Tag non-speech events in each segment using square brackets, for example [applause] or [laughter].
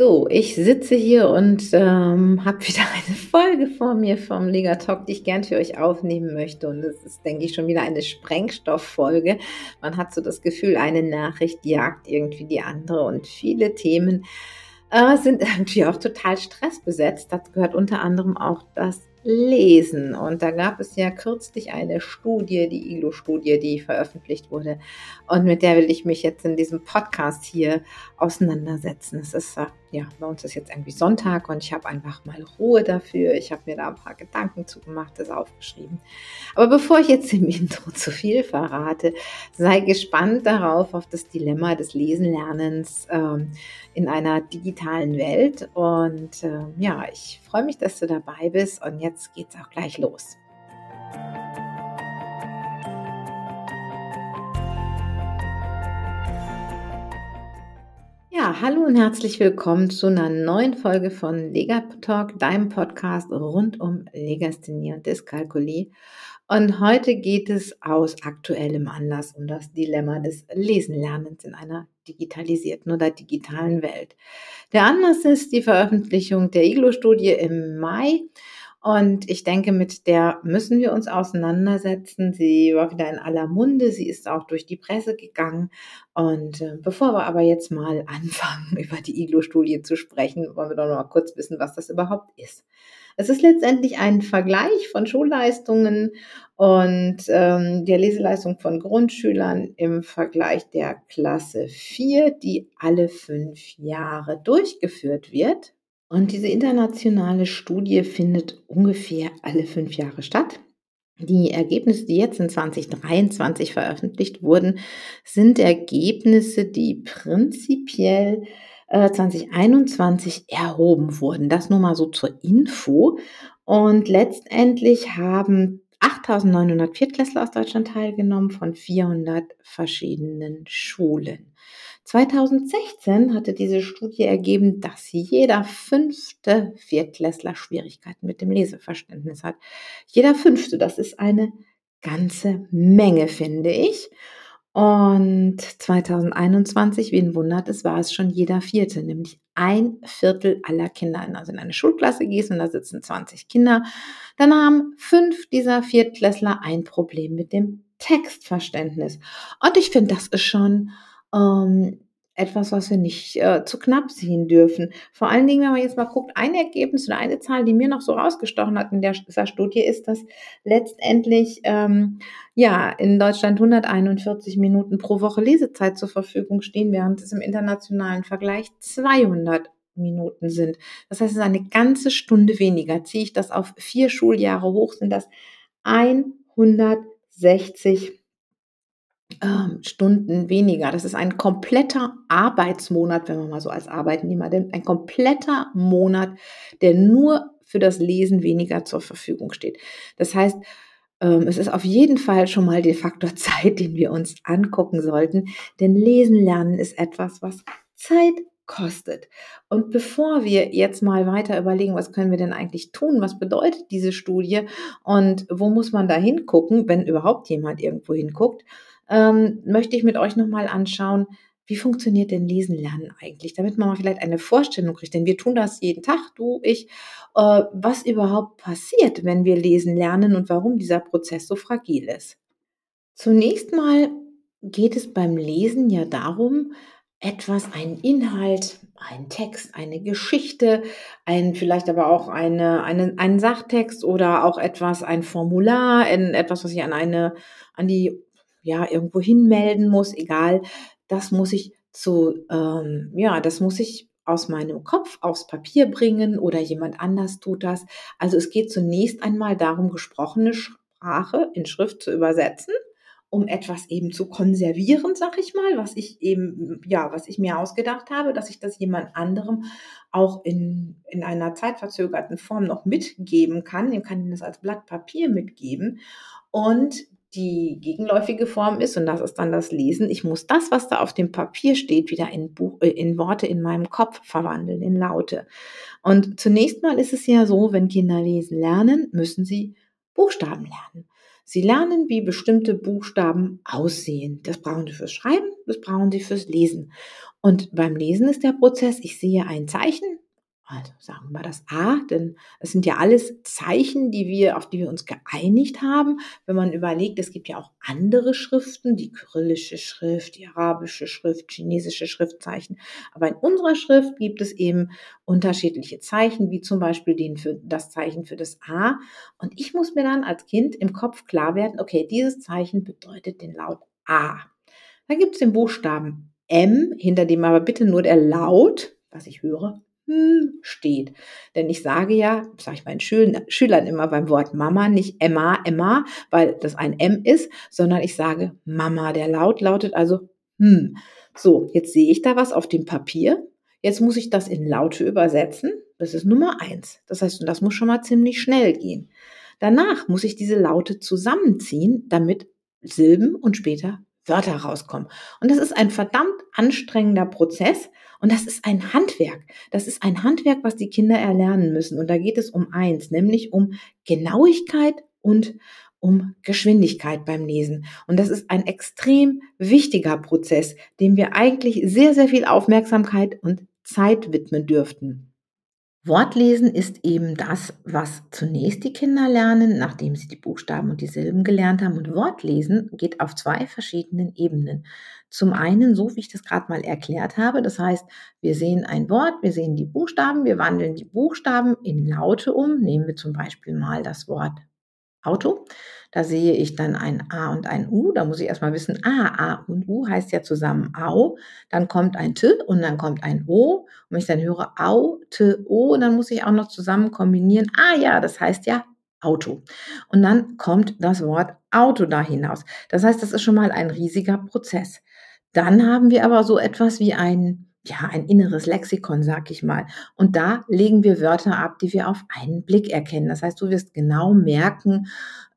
So, ich sitze hier und ähm, habe [laughs] wieder eine Folge vor mir vom Lega Talk, die ich gern für euch aufnehmen möchte. Und das ist, denke ich, schon wieder eine Sprengstofffolge. Man hat so das Gefühl, eine Nachricht jagt irgendwie die andere und viele Themen äh, sind [laughs] irgendwie auch total stressbesetzt. Das gehört unter anderem auch das lesen. Und da gab es ja kürzlich eine Studie, die ILO-Studie, die veröffentlicht wurde. Und mit der will ich mich jetzt in diesem Podcast hier auseinandersetzen. Es ist ja, bei uns ist jetzt irgendwie Sonntag und ich habe einfach mal Ruhe dafür. Ich habe mir da ein paar Gedanken zugemacht, das aufgeschrieben. Aber bevor ich jetzt im [laughs] Intro zu viel verrate, sei gespannt darauf, auf das Dilemma des Lesenlernens ähm, in einer digitalen Welt. Und äh, ja, ich freue mich, dass du dabei bist und jetzt geht's auch gleich los. Ja, hallo und herzlich willkommen zu einer neuen Folge von Lega Talk, deinem Podcast rund um Legasthenie und Dyskalkulie. Und heute geht es aus aktuellem Anlass um das Dilemma des Lesenlernens in einer digitalisierten oder digitalen Welt. Der Anlass ist die Veröffentlichung der IGLO-Studie im Mai und ich denke, mit der müssen wir uns auseinandersetzen. Sie war wieder in aller Munde. Sie ist auch durch die Presse gegangen. Und äh, bevor wir aber jetzt mal [laughs] anfangen, über die IGLO-Studie zu sprechen, wollen wir doch noch mal kurz wissen, was das überhaupt ist. Es ist letztendlich ein Vergleich von Schulleistungen und ähm, der Leseleistung von Grundschülern im Vergleich der Klasse 4, die alle fünf Jahre durchgeführt wird. Und diese internationale Studie findet ungefähr alle fünf Jahre statt. Die Ergebnisse, die jetzt in 2023 veröffentlicht wurden, sind Ergebnisse, die prinzipiell äh, 2021 erhoben wurden. Das nur mal so zur Info. Und letztendlich haben 8.900 Viertklässler aus Deutschland teilgenommen von 400 verschiedenen Schulen. 2016 hatte diese Studie ergeben, dass jeder fünfte Viertklässler Schwierigkeiten mit dem Leseverständnis hat. Jeder fünfte, das ist eine ganze Menge, finde ich. Und 2021, wen wundert es, war es schon jeder vierte, nämlich ein Viertel aller Kinder. Also in eine Schulklasse gehst und da sitzen 20 Kinder, dann haben fünf dieser Viertklässler ein Problem mit dem Textverständnis. Und ich finde, das ist schon ähm, etwas, was wir nicht äh, zu knapp sehen dürfen. Vor allen Dingen, wenn man jetzt mal guckt, ein Ergebnis oder eine Zahl, die mir noch so rausgestochen hat in der, dieser Studie, ist, dass letztendlich ähm, ja in Deutschland 141 Minuten pro Woche Lesezeit zur Verfügung stehen, während es im internationalen Vergleich 200 Minuten sind. Das heißt, es ist eine ganze Stunde weniger. Ziehe ich das auf vier Schuljahre hoch, sind das 160 ähm, Stunden weniger. Das ist ein kompletter Arbeitsmonat, wenn man mal so als Arbeitnehmer denkt, ein kompletter Monat, der nur für das Lesen weniger zur Verfügung steht. Das heißt, ähm, es ist auf jeden Fall schon mal der Faktor [laughs] Zeit, den wir uns angucken sollten, denn Lesen lernen ist etwas, was Zeit kostet. Und bevor wir jetzt mal weiter überlegen, was können wir denn eigentlich tun, was bedeutet diese Studie und wo muss man da hingucken, wenn überhaupt jemand irgendwo hinguckt, ähm, möchte ich mit euch nochmal anschauen, wie funktioniert denn Lesen lernen eigentlich, damit man mal vielleicht eine Vorstellung kriegt, denn wir tun das jeden Tag, du, ich, äh, was überhaupt passiert, wenn wir lesen lernen und warum dieser Prozess so fragil ist. Zunächst mal geht es beim Lesen ja darum, etwas, einen Inhalt, einen Text, eine Geschichte, ein, vielleicht aber auch eine, eine, einen Sachtext oder auch etwas, ein Formular, ein, etwas, was ich an eine, an die ja, irgendwo hinmelden muss, egal, das muss ich zu, ähm, ja, das muss ich aus meinem Kopf aufs Papier bringen oder jemand anders tut das. Also es geht zunächst einmal darum, gesprochene Sprache in Schrift zu übersetzen, um etwas eben zu konservieren, sag ich mal, was ich eben, ja, was ich mir ausgedacht habe, dass ich das jemand anderem auch in, in einer zeitverzögerten Form noch mitgeben kann. Dem kann ich das als Blatt Papier mitgeben. Und die gegenläufige Form ist, und das ist dann das Lesen, ich muss das, was da auf dem Papier steht, wieder in, Buch, äh, in Worte in meinem Kopf verwandeln, in Laute. Und zunächst mal ist es ja so, wenn Kinder lesen lernen, müssen sie Buchstaben lernen. Sie lernen, wie bestimmte Buchstaben aussehen. Das brauchen sie fürs Schreiben, das brauchen sie fürs Lesen. Und beim Lesen ist der Prozess, ich sehe ein Zeichen, also sagen wir das A, denn es sind ja alles Zeichen, die wir, auf die wir uns geeinigt haben. Wenn man überlegt, es gibt ja auch andere Schriften, die kyrillische Schrift, die arabische Schrift, chinesische Schriftzeichen. Aber in unserer Schrift gibt es eben unterschiedliche Zeichen, wie zum Beispiel den für das Zeichen für das A. Und ich muss mir dann als Kind im Kopf klar werden, okay, dieses Zeichen bedeutet den Laut A. Dann gibt es den Buchstaben M, hinter dem aber bitte nur der Laut, was ich höre, hm, steht. Denn ich sage ja, sage ich meinen Schülern, immer beim Wort Mama nicht Emma, Emma, weil das ein M ist, sondern ich sage Mama. Der Laut lautet also hm. So, jetzt sehe ich da was auf dem Papier. Jetzt muss ich das in Laute übersetzen. Das ist Nummer eins. Das heißt, das muss schon mal ziemlich schnell gehen. Danach muss ich diese Laute zusammenziehen, damit Silben und später Wörter rauskommen. Und das ist ein verdammt anstrengender Prozess und das ist ein Handwerk. Das ist ein Handwerk, was die Kinder erlernen müssen. Und da geht es um eins, nämlich um Genauigkeit und um Geschwindigkeit beim Lesen. Und das ist ein extrem wichtiger Prozess, dem wir eigentlich sehr, sehr viel Aufmerksamkeit und Zeit widmen dürften. Wortlesen ist eben das, was zunächst die Kinder lernen, nachdem sie die Buchstaben und die Silben gelernt haben. Und Wortlesen geht auf zwei verschiedenen Ebenen. Zum einen, so wie ich das gerade mal erklärt habe, das heißt, wir sehen ein Wort, wir sehen die Buchstaben, wir wandeln die Buchstaben in Laute um. Nehmen wir zum Beispiel mal das Wort Auto. Da sehe ich dann ein A und ein U. Da muss ich erstmal wissen, A, A und U heißt ja zusammen Au. Dann kommt ein T und dann kommt ein O. Und wenn ich dann höre Au, T, O, dann muss ich auch noch zusammen kombinieren. Ah ja, das heißt ja Auto. Und dann kommt das Wort Auto da hinaus. Das heißt, das ist schon mal ein riesiger Prozess. Dann haben wir aber so etwas wie ein ja, ein inneres Lexikon, sag ich mal. Und da legen wir Wörter ab, die wir auf einen Blick erkennen. Das heißt, du wirst genau merken,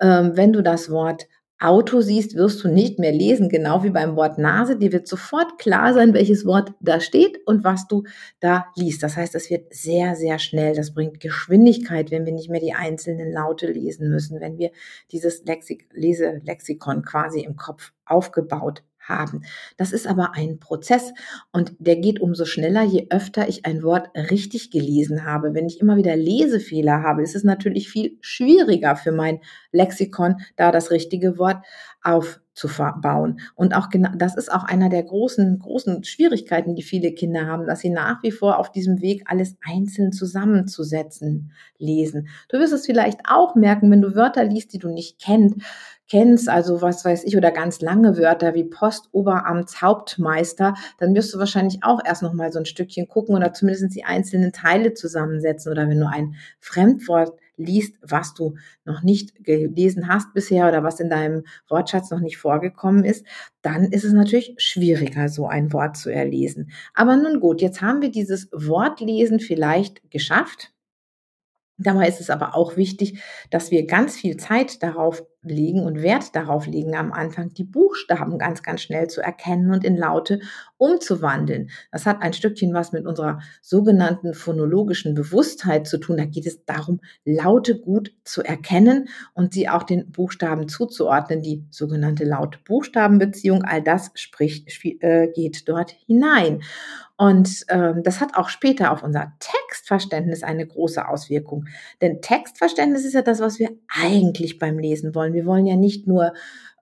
wenn du das Wort Auto siehst, wirst du nicht mehr lesen, genau wie beim Wort Nase. Dir wird sofort klar sein, welches Wort da steht und was du da liest. Das heißt, es wird sehr, sehr schnell. Das bringt Geschwindigkeit, wenn wir nicht mehr die einzelnen Laute lesen müssen, wenn wir dieses Lexik Leselexikon quasi im Kopf aufgebaut haben. Das ist aber ein Prozess und der geht umso schneller, je öfter ich ein Wort richtig gelesen habe. Wenn ich immer wieder Lesefehler habe, ist es natürlich viel schwieriger für mein Lexikon, da das richtige Wort aufzubauen. Und auch genau, das ist auch einer der großen, großen Schwierigkeiten, die viele Kinder haben, dass sie nach wie vor auf diesem Weg alles einzeln zusammenzusetzen lesen. Du wirst es vielleicht auch merken, wenn du Wörter liest, die du nicht kennst, kennst, also was weiß ich, oder ganz lange Wörter wie Postoberamtshauptmeister, dann wirst du wahrscheinlich auch erst noch mal so ein Stückchen gucken oder zumindest die einzelnen Teile zusammensetzen. Oder wenn du ein Fremdwort liest, was du noch nicht gelesen hast bisher oder was in deinem Wortschatz noch nicht vorgekommen ist, dann ist es natürlich schwieriger, so ein Wort zu erlesen. Aber nun gut, jetzt haben wir dieses Wortlesen vielleicht geschafft. Dabei ist es aber auch wichtig, dass wir ganz viel Zeit darauf legen und Wert darauf legen, am Anfang die Buchstaben ganz, ganz schnell zu erkennen und in Laute umzuwandeln. Das hat ein Stückchen was mit unserer sogenannten phonologischen Bewusstheit zu tun. Da geht es darum, Laute gut zu erkennen und sie auch den Buchstaben zuzuordnen. Die sogenannte Laut-Buchstaben-Beziehung, all das spricht, äh, geht dort hinein. Und ähm, das hat auch später auf unser Textverständnis eine große Auswirkung. Denn Textverständnis ist ja das, was wir eigentlich beim Lesen wollen. Wir wollen ja nicht nur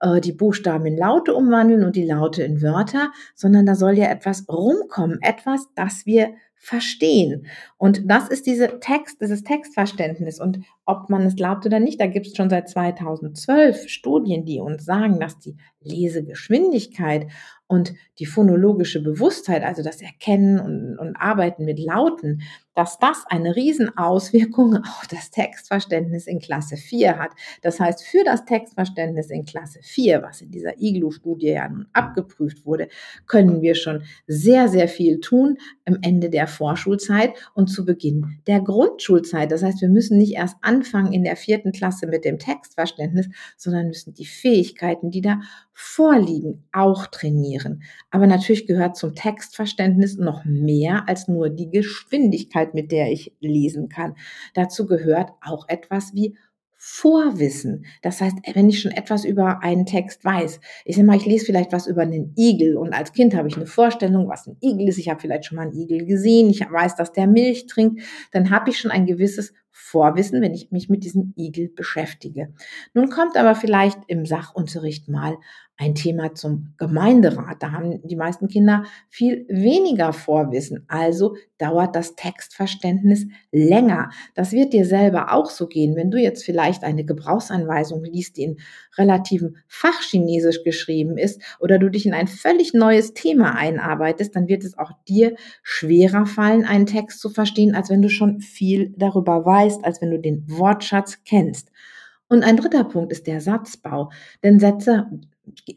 äh, die Buchstaben in Laute umwandeln und die Laute in Wörter, sondern da soll ja etwas rumkommen, etwas, das wir verstehen. Und das ist diese Text, dieses Textverständnis. Und ob man es glaubt oder nicht, da gibt es schon seit 2012 Studien, die uns sagen, dass die Lesegeschwindigkeit und die phonologische Bewusstheit, also das Erkennen und, und Arbeiten mit Lauten, dass das eine Riesenauswirkung [laughs] auf das Textverständnis in Klasse 4 hat. Das heißt, für das Textverständnis in Klasse 4, was in dieser IGLU-Studie ja nun abgeprüft wurde, können wir schon sehr, sehr viel tun am Ende der Vorschulzeit und zu Beginn der Grundschulzeit. Das heißt, wir müssen nicht erst anfangen in der vierten Klasse mit dem Textverständnis, sondern müssen die Fähigkeiten, die da vorliegen, auch trainieren. Aber natürlich gehört zum Textverständnis noch mehr als nur die Geschwindigkeit, mit der ich lesen kann. Dazu gehört auch etwas wie Vorwissen. Das heißt, wenn ich schon etwas über einen Text weiß, ich sag mal, ich lese vielleicht was über einen Igel und als Kind habe ich eine Vorstellung, was ein Igel ist. Ich habe vielleicht schon mal einen Igel gesehen. Ich weiß, dass der Milch trinkt. Dann habe ich schon ein gewisses Vorwissen, wenn ich mich mit diesem Igel beschäftige. Nun kommt aber vielleicht im Sachunterricht mal ein Thema zum Gemeinderat. Da haben die meisten Kinder viel weniger Vorwissen. Also dauert das Textverständnis länger. Das wird dir selber auch so gehen. Wenn du jetzt vielleicht eine Gebrauchsanweisung liest, die in relativem Fachchinesisch geschrieben ist oder du dich in ein völlig neues Thema einarbeitest, dann wird es auch dir schwerer fallen, einen Text zu verstehen, als wenn du schon viel darüber weißt, als wenn du den Wortschatz kennst. Und ein dritter Punkt ist der Satzbau. Denn Sätze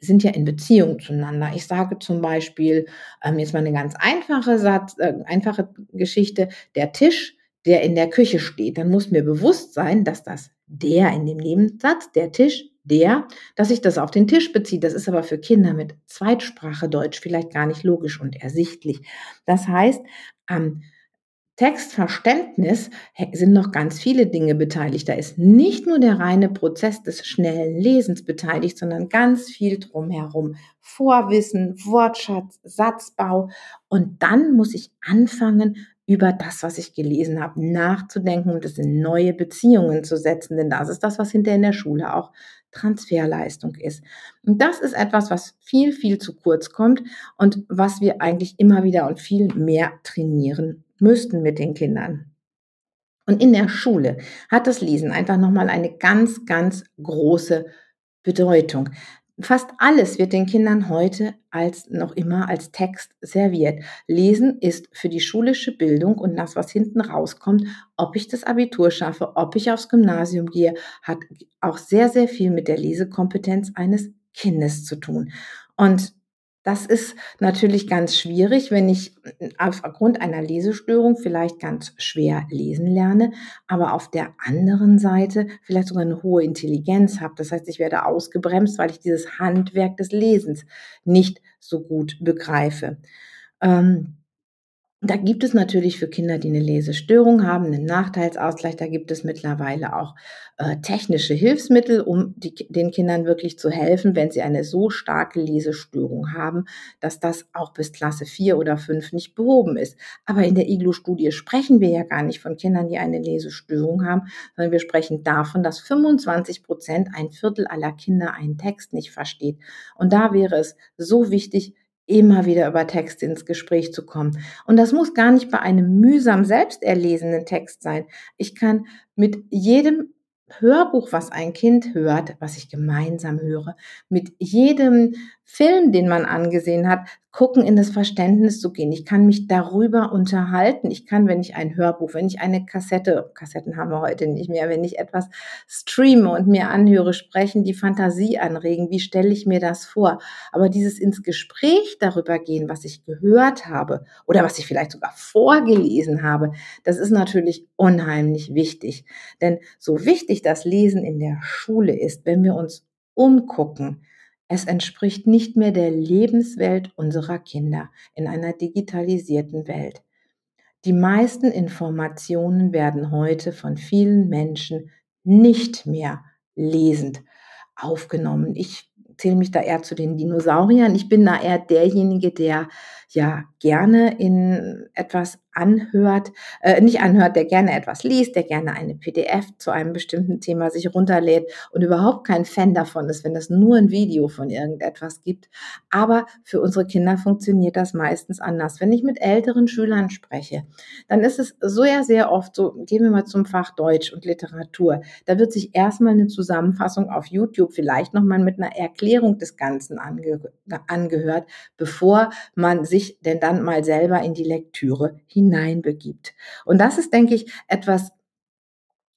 sind ja in Beziehung zueinander. Ich sage zum Beispiel, ähm, jetzt mal eine ganz einfache Satz, äh, einfache Geschichte, der Tisch, der in der Küche steht. Dann muss mir bewusst sein, dass das der in dem Nebensatz, der Tisch, der, dass sich das auf den Tisch bezieht. Das ist aber für Kinder mit Zweitsprache Deutsch vielleicht gar nicht logisch und ersichtlich. Das heißt, am Textverständnis sind noch ganz viele Dinge beteiligt. Da ist nicht nur der reine Prozess des schnellen Lesens beteiligt, sondern ganz viel drumherum. Vorwissen, Wortschatz, Satzbau. Und dann muss ich anfangen, über das, was ich gelesen habe, nachzudenken und es in neue Beziehungen zu setzen. Denn das ist das, was hinter in der Schule auch Transferleistung ist. Und das ist etwas, was viel, viel zu kurz kommt und was wir eigentlich immer wieder und viel mehr trainieren müssten mit den Kindern. Und in der Schule hat das Lesen einfach nochmal eine ganz, ganz große Bedeutung. Fast alles wird den Kindern heute als noch immer als Text serviert. Lesen ist für die schulische Bildung und das, was hinten rauskommt, ob ich das Abitur schaffe, ob ich aufs Gymnasium gehe, hat auch sehr, sehr viel mit der Lesekompetenz eines Kindes zu tun. Und das ist natürlich ganz schwierig, wenn ich aufgrund einer Lesestörung vielleicht ganz schwer lesen lerne, aber auf der anderen Seite vielleicht sogar eine hohe Intelligenz habe. Das heißt, ich werde ausgebremst, weil ich dieses Handwerk des Lesens nicht so gut begreife. Ähm, da gibt es natürlich für Kinder, die eine Lesestörung haben, einen Nachteilsausgleich. Da gibt es mittlerweile auch äh, technische Hilfsmittel, um die, den Kindern wirklich zu helfen, wenn sie eine so starke Lesestörung haben, dass das auch bis Klasse 4 oder 5 nicht behoben ist. Aber in der IGLU-Studie sprechen wir ja gar nicht von Kindern, die eine Lesestörung haben, sondern wir sprechen davon, dass 25 Prozent, ein Viertel aller Kinder einen Text nicht versteht. Und da wäre es so wichtig, immer wieder über Text ins Gespräch zu kommen. Und das muss gar nicht bei einem mühsam selbst erlesenen Text sein. Ich kann mit jedem Hörbuch, was ein Kind hört, was ich gemeinsam höre, mit jedem Film, den man angesehen hat, gucken, in das Verständnis zu gehen. Ich kann mich darüber unterhalten. Ich kann, wenn ich ein Hörbuch, wenn ich eine Kassette, Kassetten haben wir heute nicht mehr, wenn ich etwas streame und mir anhöre, sprechen, die Fantasie anregen. Wie stelle ich mir das vor? Aber dieses ins Gespräch darüber gehen, was ich gehört habe oder was ich vielleicht sogar vorgelesen habe, das ist natürlich unheimlich wichtig. Denn so wichtig das Lesen in der Schule ist, wenn wir uns umgucken, es entspricht nicht mehr der Lebenswelt unserer Kinder in einer digitalisierten Welt. Die meisten Informationen werden heute von vielen Menschen nicht mehr lesend aufgenommen. Ich zähle mich da eher zu den Dinosauriern. Ich bin da eher derjenige, der ja gerne in etwas anhört, äh, nicht anhört, der gerne etwas liest, der gerne eine PDF zu einem bestimmten Thema sich runterlädt und überhaupt kein Fan davon ist, wenn es nur ein Video von irgendetwas gibt. Aber für unsere Kinder funktioniert das meistens anders. Wenn ich mit älteren Schülern spreche, dann ist es so ja sehr oft so, gehen wir mal zum Fach Deutsch und Literatur. Da wird sich erstmal eine Zusammenfassung auf YouTube vielleicht nochmal mit einer Erklärung des Ganzen ange angehört, bevor man sich denn dann mal selber in die Lektüre hineinbegibt. Und das ist, denke ich, etwas,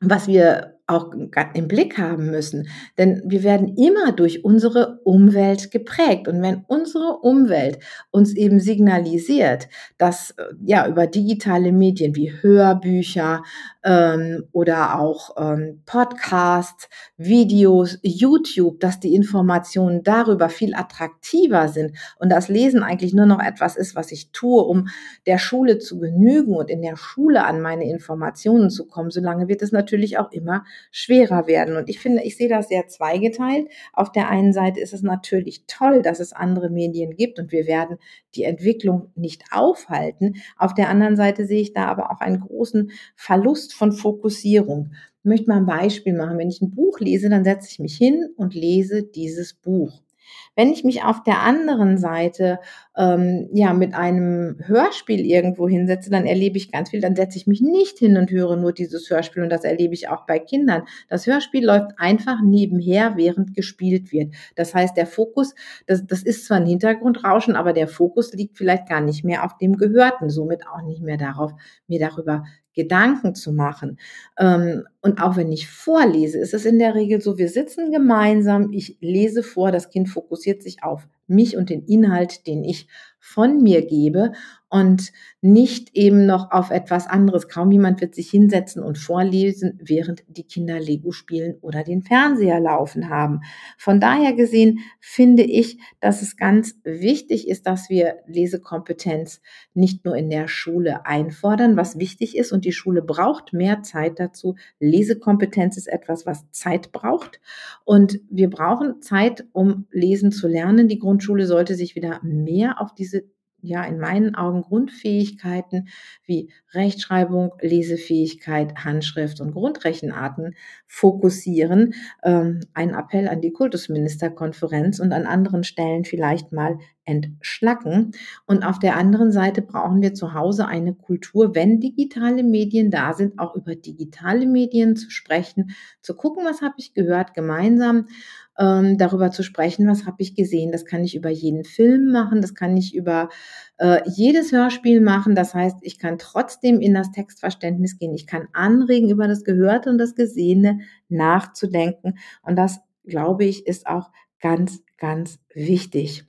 was wir auch im Blick haben müssen. Denn wir werden immer durch unsere Umwelt geprägt. Und wenn unsere Umwelt uns eben signalisiert, dass äh, ja über digitale Medien wie Hörbücher, ähm, oder auch ähm, Podcasts, Videos, YouTube, dass die Informationen darüber viel attraktiver sind und das Lesen eigentlich nur noch etwas ist, was ich tue, um der Schule zu genügen und in der Schule an meine Informationen zu kommen, solange wird es natürlich auch immer schwerer werden. Und ich finde, ich sehe das sehr zweigeteilt. Auf der einen Seite ist es natürlich toll, dass es andere Medien gibt und wir werden die Entwicklung nicht aufhalten. Auf der anderen Seite sehe ich da aber auch einen großen Verlust von Fokussierung. Ich möchte mal ein Beispiel machen. Wenn ich ein Buch lese, dann setze ich mich hin und lese dieses Buch. Wenn ich mich auf der anderen Seite ähm, ja mit einem Hörspiel irgendwo hinsetze, dann erlebe ich ganz viel. Dann setze ich mich nicht hin und höre nur dieses Hörspiel und das erlebe ich auch bei Kindern. Das Hörspiel läuft einfach nebenher, während gespielt wird. Das heißt, der Fokus, das, das ist zwar ein Hintergrundrauschen, aber der Fokus liegt vielleicht gar nicht mehr auf dem Gehörten, somit auch nicht mehr darauf, mir darüber Gedanken zu machen. Ähm, und auch wenn ich vorlese, ist es in der Regel so, wir sitzen gemeinsam, ich lese vor, das Kind fokussiert sich auf mich und den Inhalt, den ich von mir gebe und nicht eben noch auf etwas anderes. Kaum jemand wird sich hinsetzen und vorlesen, während die Kinder Lego spielen oder den Fernseher laufen haben. Von daher gesehen finde ich, dass es ganz wichtig ist, dass wir Lesekompetenz nicht nur in der Schule einfordern, was wichtig ist und die Schule braucht mehr Zeit dazu. Lesekompetenz ist etwas, was Zeit braucht und wir brauchen Zeit, um lesen zu lernen. Die Grundschule sollte sich wieder mehr auf diese ja in meinen Augen Grundfähigkeiten wie Rechtschreibung, Lesefähigkeit, Handschrift und Grundrechenarten fokussieren. Ähm, ein Appell an die Kultusministerkonferenz und an anderen Stellen vielleicht mal entschlacken. Und auf der anderen Seite brauchen wir zu Hause eine Kultur, wenn digitale Medien da sind, auch über digitale Medien zu sprechen, zu gucken, was habe ich gehört, gemeinsam ähm, darüber zu sprechen, was habe ich gesehen. Das kann ich über jeden Film machen, das kann ich über äh, jedes Hörspiel machen. Das heißt, ich kann trotzdem in das Textverständnis gehen. Ich kann anregen, über das Gehörte und das Gesehene nachzudenken. Und das, glaube ich, ist auch ganz, ganz wichtig.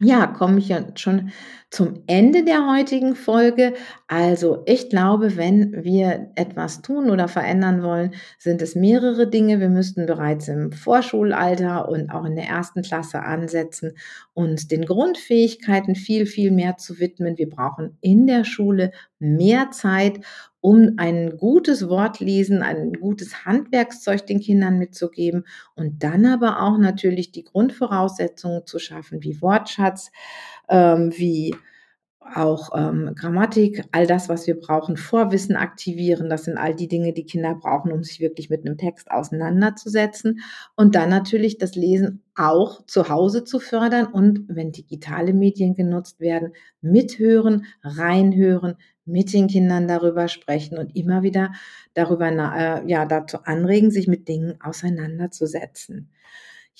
Ja, komme ich ja schon zum Ende der heutigen Folge. Also ich glaube, wenn wir etwas tun oder verändern wollen, sind es mehrere Dinge. Wir müssten bereits im Vorschulalter und auch in der ersten Klasse ansetzen, uns den Grundfähigkeiten viel, viel mehr zu widmen. Wir brauchen in der Schule mehr Zeit um ein gutes Wortlesen, ein gutes Handwerkszeug den Kindern mitzugeben und dann aber auch natürlich die Grundvoraussetzungen zu schaffen, wie Wortschatz, ähm, wie auch ähm, Grammatik, all das, was wir brauchen, Vorwissen aktivieren. Das sind all die Dinge, die Kinder brauchen, um sich wirklich mit einem Text auseinanderzusetzen. Und dann natürlich das Lesen auch zu Hause zu fördern und wenn digitale Medien genutzt werden, mithören, reinhören, mit den Kindern darüber sprechen und immer wieder darüber, äh, ja, dazu anregen, sich mit Dingen auseinanderzusetzen.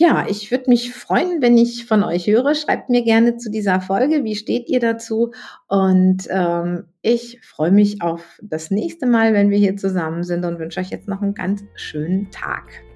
Ja, ich würde mich freuen, wenn ich von euch höre. Schreibt mir gerne zu dieser Folge, wie steht ihr dazu? Und ähm, ich freue mich auf das nächste Mal, wenn wir hier zusammen sind und wünsche euch jetzt noch einen ganz schönen Tag.